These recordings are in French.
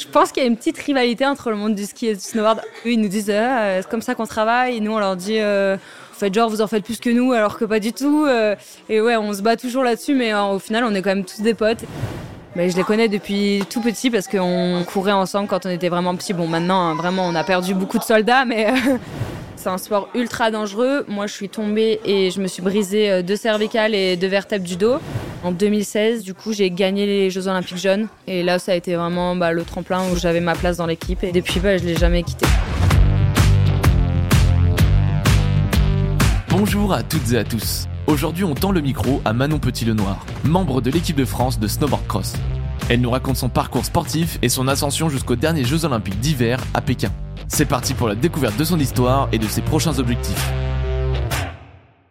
Je pense qu'il y a une petite rivalité entre le monde du ski et du snowboard. Eux, ils nous disent euh, c'est comme ça qu'on travaille, et nous, on leur dit euh, vous faites genre, vous en faites plus que nous, alors que pas du tout. euh, et ouais, on se bat toujours là-dessus, mais euh, au final, on est quand même tous des potes. Mais je les connais depuis tout petit parce qu'on courait ensemble quand on était vraiment petits. Bon, maintenant, hein, vraiment, on a perdu beaucoup de soldats, mais c'est un sport ultra dangereux. Moi, je suis tombée et je me suis brisé euh, deux cervicales et deux vertèbres du dos. En 2016, du coup, j'ai gagné les Jeux Olympiques jeunes. Et là, ça a été vraiment bah, le tremplin où j'avais ma place dans l'équipe. Et depuis, bah, je l'ai jamais quitté. Bonjour à toutes et à tous. Aujourd'hui, on tend le micro à Manon Petit-Lenoir, membre de l'équipe de France de snowboard cross. Elle nous raconte son parcours sportif et son ascension jusqu'aux derniers Jeux Olympiques d'hiver à Pékin. C'est parti pour la découverte de son histoire et de ses prochains objectifs.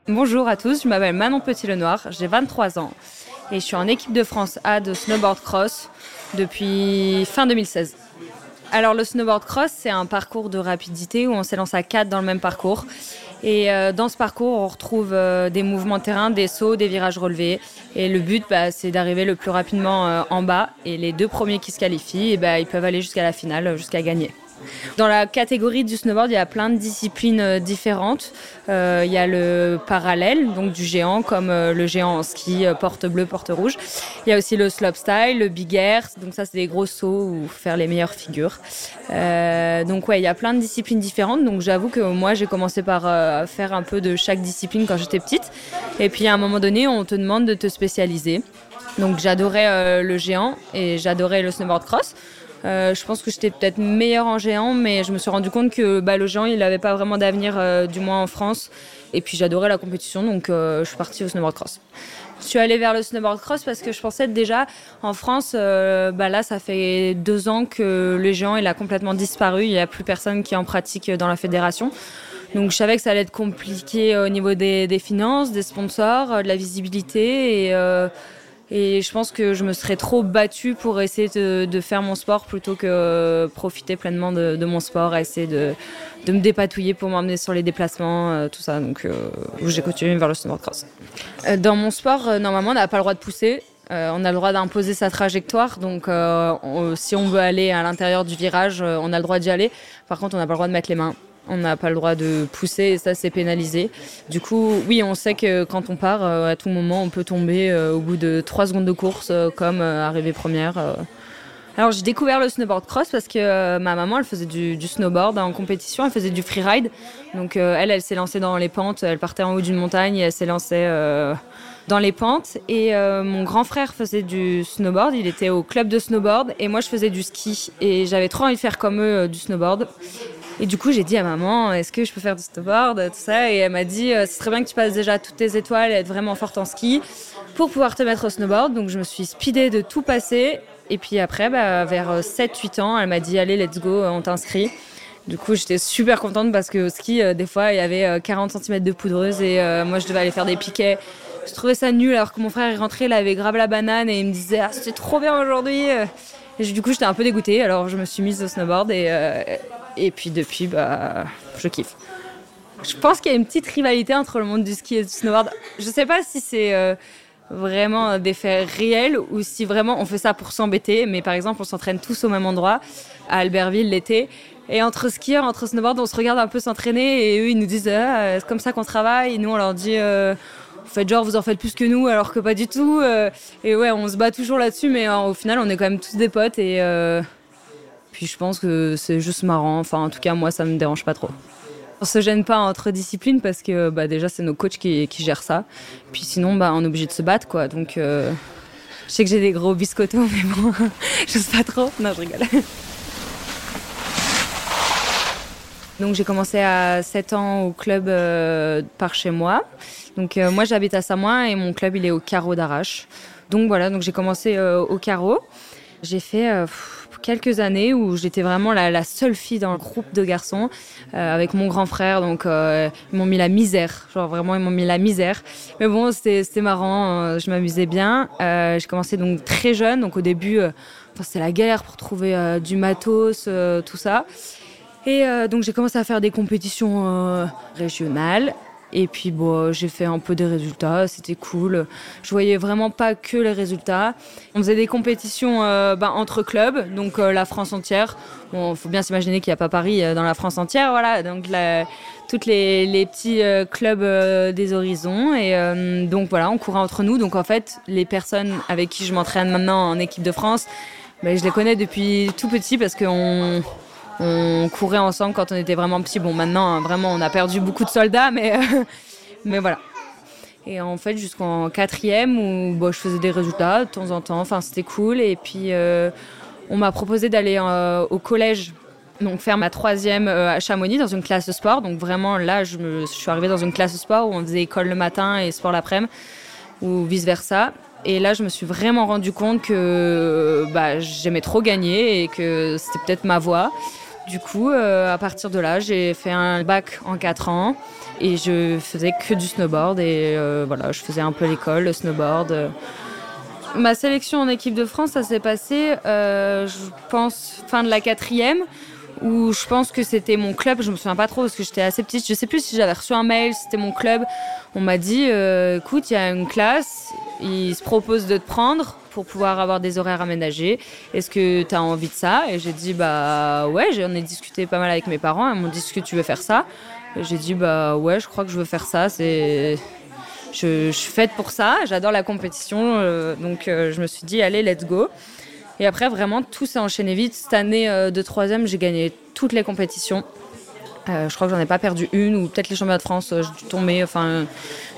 Bonjour à tous, je m'appelle Manon Petit-Lenoir, j'ai 23 ans. Et je suis en équipe de France A de snowboard cross depuis fin 2016. Alors le snowboard cross, c'est un parcours de rapidité où on s'élance à 4 dans le même parcours. Et euh, dans ce parcours, on retrouve euh, des mouvements de terrain, des sauts, des virages relevés. Et le but, bah, c'est d'arriver le plus rapidement euh, en bas. Et les deux premiers qui se qualifient, eh bah, ils peuvent aller jusqu'à la finale, jusqu'à gagner. Dans la catégorie du snowboard, il y a plein de disciplines euh, différentes. Euh, il y a le parallèle, donc du géant, comme euh, le géant en ski, porte bleue, porte rouge. Il y a aussi le slopestyle, le big air, donc ça c'est des gros sauts ou faire les meilleures figures. Donc ouais, il y a plein de disciplines différentes. Donc j'avoue que moi j'ai commencé par faire un peu de chaque discipline quand j'étais petite. Et puis à un moment donné, on te demande de te spécialiser. Donc j'adorais le géant et j'adorais le snowboard cross. Euh, je pense que j'étais peut-être meilleure en géant, mais je me suis rendu compte que bah, le géant, il n'avait pas vraiment d'avenir, euh, du moins en France. Et puis j'adorais la compétition, donc euh, je suis partie au snowboard cross. Je suis allée vers le snowboard cross parce que je pensais déjà en France, euh, bah là ça fait deux ans que le géant il a complètement disparu, il n'y a plus personne qui en pratique dans la fédération. Donc je savais que ça allait être compliqué au niveau des, des finances, des sponsors, euh, de la visibilité et et je pense que je me serais trop battue pour essayer de, de faire mon sport plutôt que euh, profiter pleinement de, de mon sport, essayer de, de me dépatouiller pour m'emmener sur les déplacements, euh, tout ça. Donc euh, j'ai continué vers le snowboard cross. Euh, dans mon sport, euh, normalement, on n'a pas le droit de pousser. On a le droit d'imposer sa trajectoire. Donc on- si on veut aller à l'intérieur du virage, on a le droit d'y aller. Par contre, on n'a pas le droit de mettre les mains. On n'a pas le droit de pousser et ça, c'est pénalisé. Du coup, oui, on sait que quand on part, euh, à tout moment, on peut tomber euh, au bout de 3 secondes de course, euh, comme arriver première. Alors, j'ai découvert le snowboard cross parce que ma maman, elle faisait du, snowboard en compétition, elle faisait du freeride. Donc, elle, elle s'est lancée dans les pentes, elle partait en haut d'une montagne et elle s'est lancée dans les pentes. Et mon grand frère faisait du snowboard, il était au club de snowboard et moi, je faisais du ski. Et j'avais trop envie de faire comme eux du snowboard. Et du coup, j'ai dit à maman, est-ce que je peux faire du snowboard, tout ça Et elle m'a dit, euh, ce serait bien que tu passes déjà toutes tes étoiles et être vraiment forte en ski pour pouvoir te mettre au snowboard. Donc, je me suis speedée de tout passer. Et puis après, bah, vers 7-8 ans, elle m'a dit, allez, let's go, on t'inscrit. Du coup, j'étais super contente parce que au ski, euh, des fois, il y avait euh, 40 cm de poudreuse et euh, moi, je devais aller faire des piquets. Je trouvais ça nul alors que mon frère est rentré, il avait grave la banane et il me disait, ah, c'était trop bien aujourd'hui. Du coup, j'étais un peu dégoûtée. Alors, je me suis mise au snowboard et, euh, et puis depuis, bah, je kiffe. Je pense qu'il y a une petite rivalité entre le monde du ski et du snowboard. Je sais pas si c'est euh, vraiment des faits réels ou si vraiment on fait ça pour s'embêter. Mais par exemple, on s'entraîne tous au même endroit, à Albertville l'été. Et entre skieurs, entre snowboard, on se regarde un peu s'entraîner et eux, ils nous disent ah, c'est comme ça qu'on travaille. Et nous, on leur dit euh, vous faites genre, vous en faites plus que nous, alors que pas du tout. Euh, et ouais, on se bat toujours là-dessus, mais euh, au final, on est quand même tous des potes. Et euh, puis je pense que c'est juste marrant. Enfin, en tout cas, moi, ça me dérange pas trop. On se gêne pas entre disciplines parce que bah, déjà, c'est nos coachs qui, gèrent ça. Puis sinon, bah, on est obligé de se battre, quoi. Donc, je sais que j'ai des gros biscottos, mais bon, je sais pas trop. Non, je rigole. Donc j'ai commencé à 7 ans au club euh, par chez moi. Donc euh, moi j'habite à Samoin et mon club il est au carreau d'Arrache. Donc voilà, donc j'ai commencé euh, au carreau. J'ai fait quelques années où j'étais vraiment la, la seule fille dans le groupe de garçons avec mon grand frère. Donc ils m'ont mis la misère, genre vraiment ils m'ont mis la misère. Mais bon c'était marrant, euh, je m'amusais bien. J'ai commencé donc très jeune, donc au début c'était la galère pour trouver du matos, tout ça. Et euh, donc j'ai commencé à faire des compétitions euh, régionales. Et puis bon, j'ai fait un peu des résultats, c'était cool. Je voyais vraiment pas que les résultats. On faisait des compétitions euh, bah, entre clubs, donc euh, la France entière. Bon, faut bien s'imaginer qu'il n'y a pas Paris dans la France entière, voilà. Donc la, toutes les, les petits clubs des horizons. Et donc voilà, on courait entre nous. Donc en fait, les personnes avec qui je m'entraîne maintenant en équipe de France, bah, je les connais depuis tout petit parce qu'on on courait ensemble quand on était vraiment petit. Bon, maintenant, hein, vraiment, on a perdu beaucoup de soldats, mais, mais voilà. Et en fait, jusqu'en quatrième, où je faisais des résultats de temps en temps. Enfin, c'était cool. Et puis, euh, on m'a proposé d'aller euh, au collège, donc faire ma troisième euh, à Chamonix dans une classe sport. Donc vraiment, là, je, me, suis arrivée dans une classe sport où on faisait école le matin et sport l'après-midi, ou vice versa. Et là, je me suis vraiment rendu compte que bah, j'aimais trop gagner et que c'était peut-être ma voie. Du coup, euh, à partir de là, j'ai fait un bac en 4 ans et je faisais que du snowboard et euh, voilà, je faisais un peu l'école, le snowboard. Ma sélection en équipe de France, ça s'est passé, euh, je pense, fin de la quatrième, où je pense que c'était mon club. Je me souviens pas trop parce que j'étais assez petite. Je sais plus si j'avais reçu un mail, c'était mon club. On m'a dit, écoute, il y a une classe, ils se proposent de te prendre pour pouvoir avoir des horaires aménagés. Est-ce que tu as envie de ça? Et j'ai dit, bah ouais, j'en ai discuté pas mal avec mes parents. Ils m'ont dit, est-ce que tu veux faire ça? J'ai dit, bah ouais, je crois que je veux faire ça. C'est. Je, suis faite pour ça, j'adore la compétition, euh, donc euh, je me suis dit, allez, let's go. Et après, vraiment, tout s'est enchaîné vite. Cette année euh, de troisième, j'ai gagné toutes les compétitions. je crois que j'en ai pas perdu une, ou peut-être les championnats de France, j'ai dû tomber, enfin,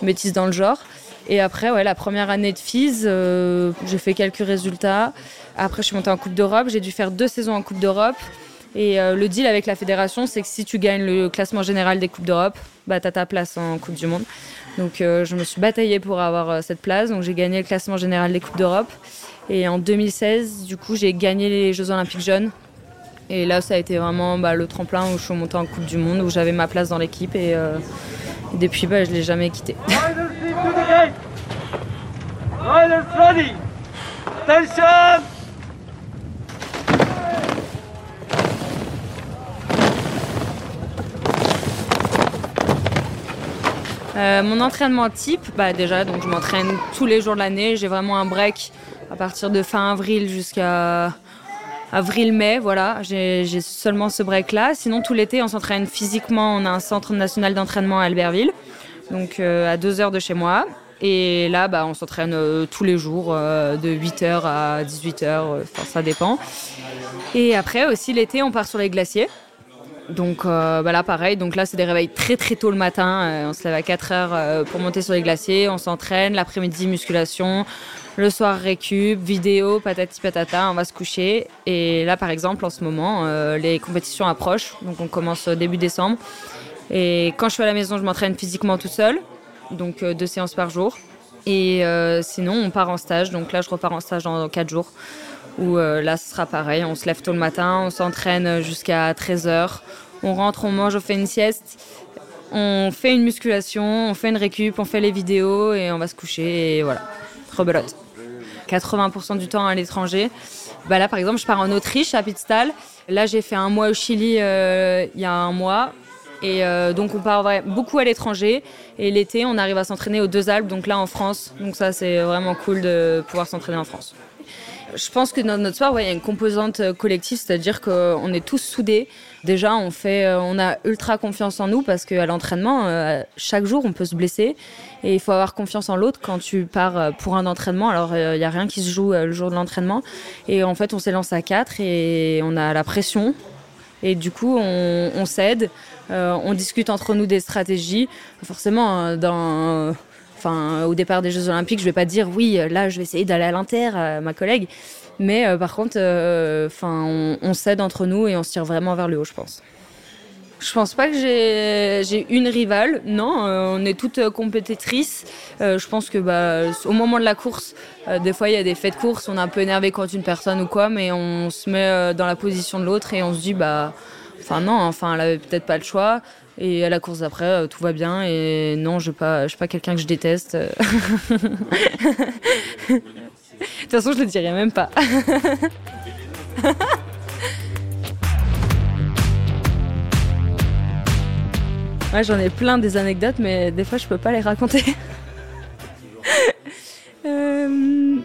métisse dans le genre. Et après, ouais, la première année de FIS, euh, j'ai fait quelques résultats. Après, je suis montée en Coupe d'Europe. J'ai dû faire deux saisons en Coupe d'Europe. Et euh, le deal avec la fédération, c'est que si tu gagnes le classement général des Coupes d'Europe, bah, tu as ta place en Coupe du Monde. Donc euh, je me suis bataillée pour avoir cette place. Donc j'ai gagné le classement général des Coupes d'Europe. Et en 2016, du coup, j'ai gagné les Jeux Olympiques jeunes. Et là, ça a été vraiment bah, le tremplin où je suis montée en Coupe du Monde, où j'avais ma place dans l'équipe. Et, depuis, bah, je ne l'ai jamais quitté. Euh, mon entraînement type, bah déjà, donc je m'entraîne tous les jours de l'année. J'ai vraiment un break à partir de fin avril jusqu'à avril-mai. Voilà, j'ai seulement ce break-là. Sinon, tout l'été, on s'entraîne physiquement. On a un centre national d'entraînement à Albertville, donc euh, à deux heures de chez moi. Et là, bah, on s'entraîne euh, tous les jours, euh, de 8h à 18h, euh, ça dépend. Et après aussi, l'été, on part sur les glaciers. Donc bah là, pareil, donc là, c'est des réveils très très tôt le matin. on se lève à 4 heures pour monter sur les glaciers, on s'entraîne, l'après-midi, musculation, le soir, récup, vidéo, patati patata, on va se coucher. Et là, par exemple, en ce moment, les compétitions approchent, donc on commence début décembre. Et quand je suis à la maison, je m'entraîne physiquement tout seul donc euh, deux séances par jour. Et euh, sinon, on part en stage. Donc là, je repars en stage dans quatre jours. Où euh, là, ce sera pareil. On se lève tôt le matin, on s'entraîne jusqu'à 13h. On rentre, on mange, on fait une sieste. On fait une musculation, on fait une récup, on fait les vidéos et on va se coucher. Et voilà, rebelote. 80% du temps à l'étranger. Bah là, par exemple, je pars en Autriche, à Pitztal. Là, j'ai fait un mois au Chili il y a un mois. Et euh, donc on part beaucoup à l'étranger. Et l'été, on arrive à s'entraîner aux deux Alpes, donc là en France. Donc ça, c'est vraiment cool de pouvoir s'entraîner en France. Je pense que dans notre sport, il y a une composante euh, collective, c'est-à-dire qu'on est tous soudés. Déjà, on fait, euh, on a ultra confiance en nous parce qu'à l'entraînement, chaque jour, on peut se blesser et il faut avoir confiance en l'autre quand tu pars pour un entraînement. Alors, il n'y a rien qui se joue le jour de l'entraînement et en fait, on s'élance à quatre et on a la pression et du coup, on, s'aide, euh, on discute entre nous des stratégies. Forcément, euh, au départ des Jeux Olympiques, je vais pas dire oui, là, je vais essayer d'aller à l'inter, ma collègue. Mais euh, par contre, on, s'aide entre nous et on se tire vraiment vers le haut, je pense. Je pense pas que j'ai une rivale. Non, euh, on est toutes euh, compétitrices. Euh, je pense que bah, au moment de la course, des fois il y a des faits de course, on est un peu énervé contre une personne ou quoi, mais on se met dans la position de l'autre et on se dit bah, enfin non, enfin elle avait peut-être pas le choix. Et à la course d'après, tout va bien. Et non, je pas, suis pas quelqu'un que je déteste. de toute façon, je le dirais même pas. Ouais, j'en ai plein des anecdotes, mais des fois je peux pas les raconter. Euh,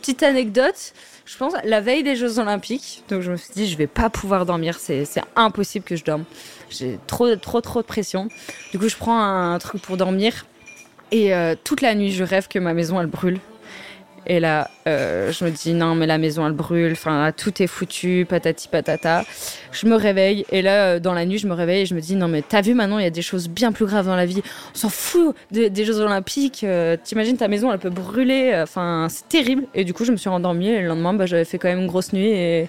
petite anecdote, je pense la veille des Jeux Olympiques, donc je me suis dit je vais pas pouvoir dormir, c'est impossible que je dorme. J'ai trop trop trop de pression. Du coup je prends un, truc pour dormir et euh, toute la nuit je rêve que ma maison elle brûle. Et là, euh, je me dis non, mais la maison elle brûle, enfin tout est foutu, patati patata. Je me réveille et là, euh, dans la nuit, je me réveille et je me dis non, mais t'as vu maintenant, il y a des choses bien plus graves dans la vie. On s'en fout des Jeux Olympiques. Euh, t'imagines ta maison, elle peut brûler. Enfin, c'est terrible. Et du coup, je me suis rendormie et le lendemain, bah, j'avais fait quand même une grosse nuit et,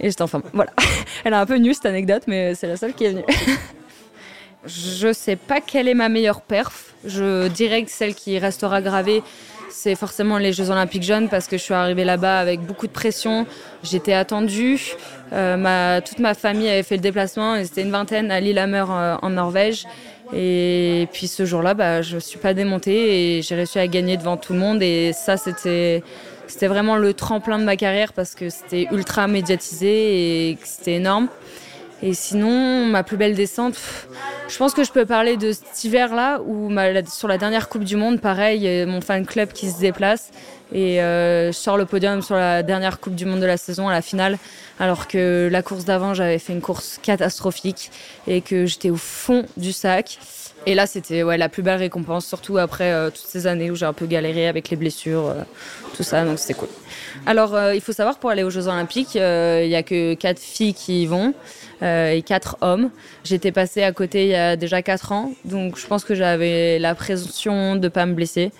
j'étais enfin voilà. elle est un peu nue cette anecdote, mais c'est la seule qui est venue. je sais pas quelle est ma meilleure perf. Je dirais que celle qui restera gravée c'est forcément les Jeux Olympiques jeunes parce que je suis arrivée là-bas avec beaucoup de pression. J'étais attendue. Euh, toute ma famille avait fait le déplacement. C'était une vingtaine à Lillehammer euh, en Norvège. Et puis ce jour-là, bah, je ne suis pas démontée et j'ai réussi à gagner devant tout le monde. Et ça, c'était, c'était vraiment le tremplin de ma carrière parce que c'était ultra médiatisé et c'était énorme. Et sinon, ma plus belle descente, je pense que je peux parler de cet hiver-là où sur la dernière Coupe du Monde, pareil, mon fan club qui se déplace et euh, je sors le podium sur la dernière Coupe du Monde de la saison à la finale, alors que la course d'avant, j'avais fait une course catastrophique et que j'étais au fond du sac. Et là, c'était ouais, la plus belle récompense, surtout après euh, toutes ces années où j'ai un peu galéré avec les blessures, euh, tout ça, donc c'était cool. Alors, il faut savoir, pour aller aux Jeux Olympiques, il n'y a que quatre filles qui y vont. Euh, et quatre hommes. J'étais passée à côté il y a déjà quatre ans, donc je pense que j'avais la pression de pas me blesser,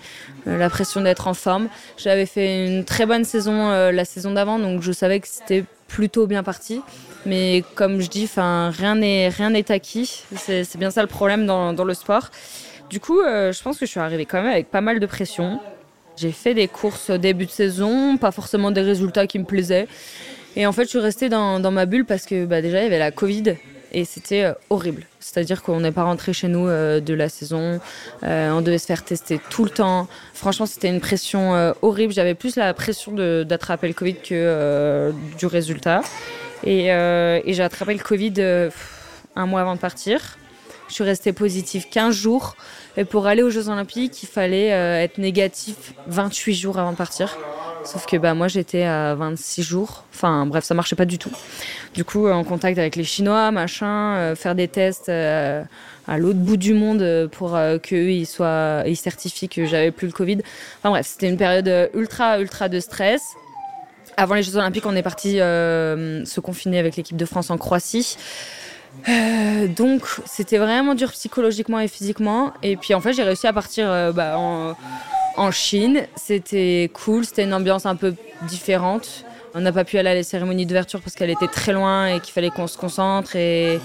euh, la pression d'être en forme. J'avais fait une très bonne saison euh, la saison d'avant, donc je savais que c'était plutôt bien parti. Mais comme je dis, rien n'est rien acquis. C'est bien ça le problème dans, dans le sport. Du coup, je pense que je suis arrivée quand même avec pas mal de pression. J'ai fait des courses début de saison, pas forcément des résultats qui me plaisaient. Et en fait, je suis restée dans, dans ma bulle parce que bah, déjà, il y avait la Covid et c'était euh, horrible. C'est-à-dire qu'on n'est pas rentré chez nous euh, de la saison, euh, on devait se faire tester tout le temps. Franchement, c'était une pression horrible. J'avais plus la pression d'attraper le Covid que du résultat. Et, et j'ai attrapé le Covid un mois avant de partir. Je suis restée positive 15 jours. Et pour aller aux Jeux Olympiques, il fallait être négatif 28 jours avant de partir. Sauf que bah, moi, j'étais à 26 jours. Enfin, bref, ça marchait pas du tout. Du coup, en contact avec les Chinois, machin, euh, faire des tests euh, à l'autre bout du monde pour euh, qu'eux, ils, soient, ils certifient que j'avais plus le Covid. Enfin, bref, c'était une période ultra, ultra de stress. Avant les Jeux Olympiques, on est parti se confiner avec l'équipe de France en Croatie. donc c'était vraiment dur psychologiquement et physiquement. Et puis en fait j'ai réussi à partir bah, en, en Chine. C'était cool, c'était une ambiance un peu différente. On n'a pas pu aller à la cérémonie d'ouverture parce qu'elle était très loin et qu'il fallait qu'on se concentre. Et,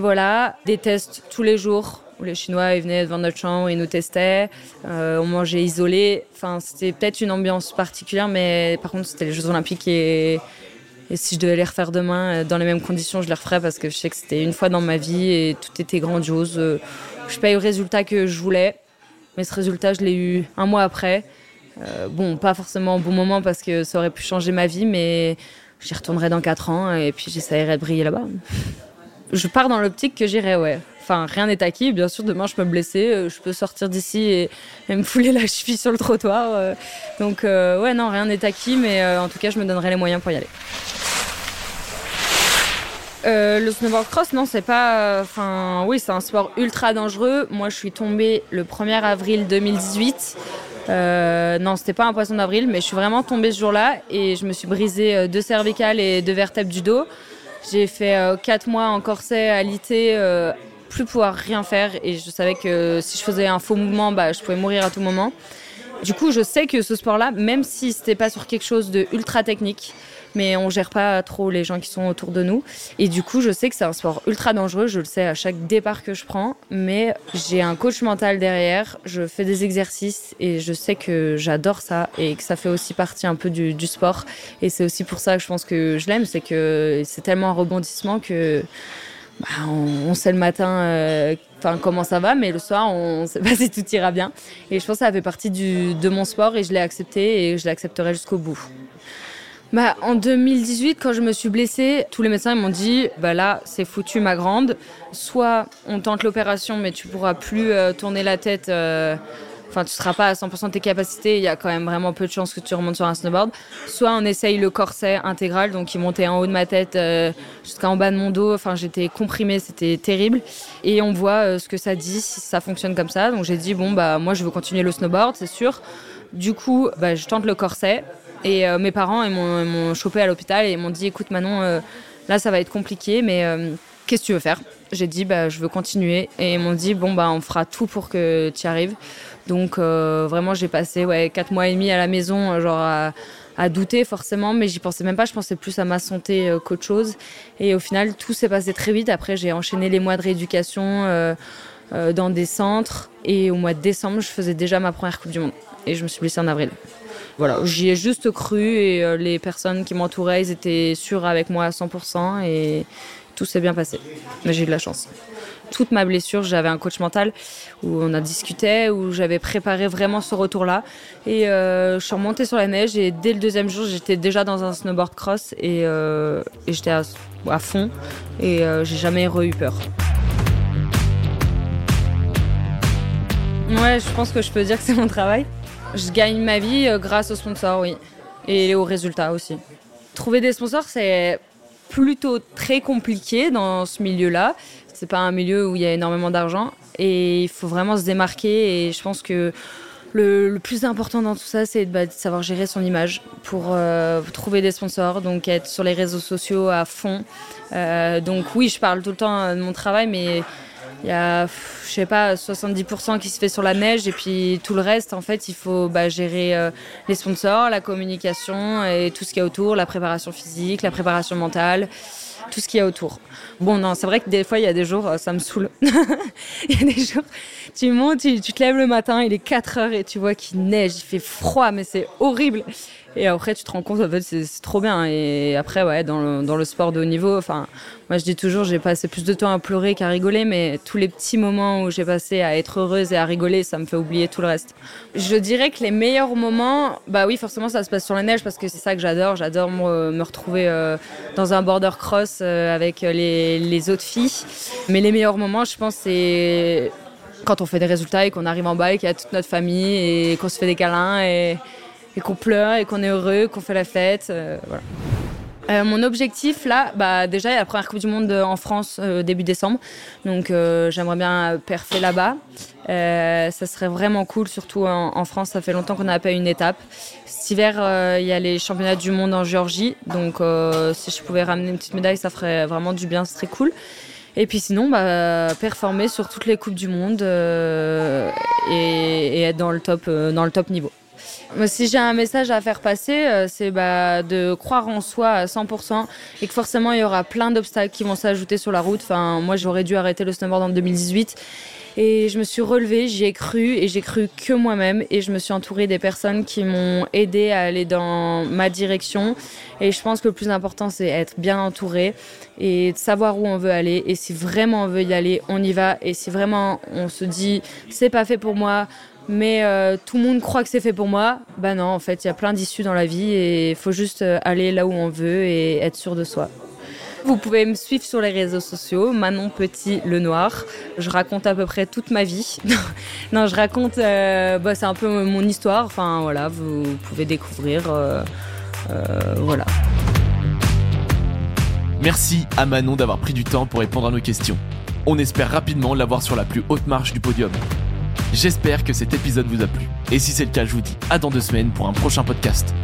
voilà, des tests tous les jours où les Chinois ils venaient devant notre chambre, ils nous testaient. Euh, on mangeait isolé. Enfin, c'était peut-être une ambiance particulière, mais par contre, c'était les Jeux Olympiques et, si je devais les refaire demain euh, dans les mêmes conditions, je les referais parce que je sais que c'était une fois dans ma vie et tout était grandiose. Euh, je n'ai pas eu le résultat que je voulais, mais ce résultat, je l'ai eu un mois après. Euh, bon, pas forcément au bon moment parce que ça aurait pu changer ma vie, mais j'y retournerai dans 4 ans et puis j'essaierai de briller là-bas. Je pars dans l'optique que j'irai, ouais. Enfin, rien n'est acquis. Bien sûr, demain, je peux me blesser. Euh, je peux sortir d'ici et, me fouler la cheville sur le trottoir. Euh. Donc, ouais, non, rien n'est acquis, mais en tout cas, je me donnerai les moyens pour y aller. Euh, le snowboard cross, non, c'est pas. Enfin, oui, c'est un sport ultra dangereux. Moi, je suis tombée le 1er avril 2018. Euh, non, c'était pas un poisson d'avril, mais je suis vraiment tombée ce jour-là et je me suis brisé euh, deux cervicales et deux vertèbres du dos. J'ai fait quatre mois en corset alité, plus pouvoir rien faire et je savais que si je faisais un faux mouvement, bah, je pouvais mourir à tout moment. Du coup, je sais que ce sport-là, même si c'était pas sur quelque chose de ultra technique, mais on gère pas trop les gens qui sont autour de nous. Et du coup, je sais que c'est un sport ultra dangereux, je le sais à chaque départ que je prends, mais j'ai un coach mental derrière, je fais des exercices et je sais que j'adore ça et que ça fait aussi partie un peu du, sport. Et c'est aussi pour ça que je pense que je l'aime, c'est que c'est tellement un rebondissement que bah, on, sait le matin euh, comment ça va, mais le soir, on ne sait pas si tout ira bien. Et je pense que ça fait partie de mon sport et je l'ai accepté et je l'accepterai jusqu'au bout. Bah, En 2018, quand je me suis blessée, tous les médecins m'ont dit bah là, c'est foutu, ma grande. Soit on tente l'opération, mais tu pourras plus euh, tourner la tête. Euh, enfin, tu seras pas à 100% de tes capacités. Il y a quand même vraiment peu de chances que tu remontes sur un snowboard. Soit on essaye le corset intégral, donc il montait en haut de ma tête euh, jusqu'en bas de mon dos. Enfin, j'étais comprimée, c'était terrible. Et on voit ce que ça dit, si ça fonctionne comme ça. Donc j'ai dit bon bah moi je veux continuer le snowboard, c'est sûr. Du coup, bah, je tente le corset. Et euh, mes parents m'ont chopé à l'hôpital et m'ont dit écoute Manon, euh, là ça va être compliqué, mais euh, qu'est-ce que tu veux faire? J'ai dit bah, je veux continuer. Et ils m'ont dit bon, bah, on fera tout pour que tu y arrives. Donc vraiment, j'ai passé ouais, 4 mois et demi à la maison, genre à, douter forcément, mais j'y pensais même pas. Je pensais plus à ma santé qu'autre chose. Et au final, tout s'est passé très vite. Après, j'ai enchaîné les mois de rééducation dans des centres. Et au mois de décembre, je faisais déjà ma première Coupe du Monde. Et je me suis blessée en avril. Voilà, j'y ai juste cru et euh, les personnes qui m'entouraient, ils étaient sûrs avec moi à 100% et tout s'est bien passé. Mais j'ai eu de la chance. Toute ma blessure, j'avais un coach mental où on a discuté, où j'avais préparé vraiment ce retour-là. Et euh, je suis remontée sur la neige et dès le deuxième jour, j'étais déjà dans un snowboard cross et, euh, j'étais à, fond et j'ai jamais eu peur. Ouais, je pense que je peux dire que c'est mon travail. Je gagne ma vie euh, grâce aux sponsors, oui. Et aux résultats aussi. Trouver des sponsors, c'est plutôt très compliqué dans ce milieu-là. C'est pas un milieu où il y a énormément d'argent. Et il faut vraiment se démarquer. Et je pense que le, plus important dans tout ça, c'est bah, de, savoir gérer son image pour euh, trouver des sponsors, donc être sur les réseaux sociaux à fond. Euh, donc oui, je parle tout le temps de mon travail, mais il y a, je sais pas, 70% qui se fait sur la neige et puis tout le reste, en fait, il faut bah, gérer euh, les sponsors, la communication et tout ce qu'il y a autour, la préparation physique, la préparation mentale, tout ce qu'il y a autour. Bon, non, c'est vrai que des fois, il y a des jours, euh, ça me saoule. il y a des jours, tu montes, tu, tu, te lèves le matin, il est 4 heures et tu vois qu'il neige, il fait froid, mais c'est horrible. Et après, tu te rends compte, en fait, c'est trop bien. Et après, ouais, dans le, sport de haut niveau, enfin, moi, je dis toujours, j'ai passé plus de temps à pleurer qu'à rigoler, mais tous les petits moments où j'ai passé à être heureuse et à rigoler, ça me fait oublier tout le reste. Je dirais que les meilleurs moments, bah oui, forcément, ça se passe sur la neige parce que c'est ça que j'adore. J'adore me retrouver euh, dans un border cross euh, avec les, les autres filles. Mais les meilleurs moments, je pense, c'est quand on fait des résultats et qu'on arrive en et qu'il y a toute notre famille et qu'on se fait des câlins et et qu'on pleure et qu'on est heureux, qu'on fait la fête. Euh. Euh, mon objectif là, bah déjà il y a la première Coupe du Monde en France euh, début décembre, donc j'aimerais bien perfer là-bas. ça serait vraiment cool, surtout en, France, ça fait longtemps qu'on n'a pas eu une étape. Cet hiver, il y a les championnats du monde en Géorgie, donc si je pouvais ramener une petite médaille, ça ferait vraiment du bien, ce serait cool. Et puis sinon, bah, performer sur toutes les coupes du monde et, et, être dans le top, dans le top niveau. Si j'ai un message à faire passer, euh, c'est bah, de croire en soi à 100% et que forcément il y aura plein d'obstacles qui vont s'ajouter sur la route. Enfin, moi j'aurais dû arrêter le snowboard en 2018 et je me suis relevée, j'y ai cru et j'ai cru que moi-même et je me suis entourée des personnes qui m'ont aidé à aller dans ma direction. Et je pense que le plus important c'est être bien entouré et de savoir où on veut aller. Et si vraiment on veut y aller, on y va. Et si vraiment on se dit c'est pas fait pour moi, mais euh, tout le monde croit que c'est fait pour moi. Bah non, en fait, il y a plein d'issues dans la vie et il faut juste euh, aller là où on veut et être sûr de soi. Vous pouvez me suivre sur les réseaux sociaux, Manon Petit Le Noir. Je raconte à peu près toute ma vie. non, je raconte, euh, bah, c'est un peu mon histoire. Enfin voilà, vous pouvez découvrir. voilà. Merci à Manon d'avoir pris du temps pour répondre à nos questions. On espère rapidement l'avoir sur la plus haute marche du podium. J'espère que cet épisode vous a plu. Et si c'est le cas, je vous dis à dans deux semaines pour un prochain podcast.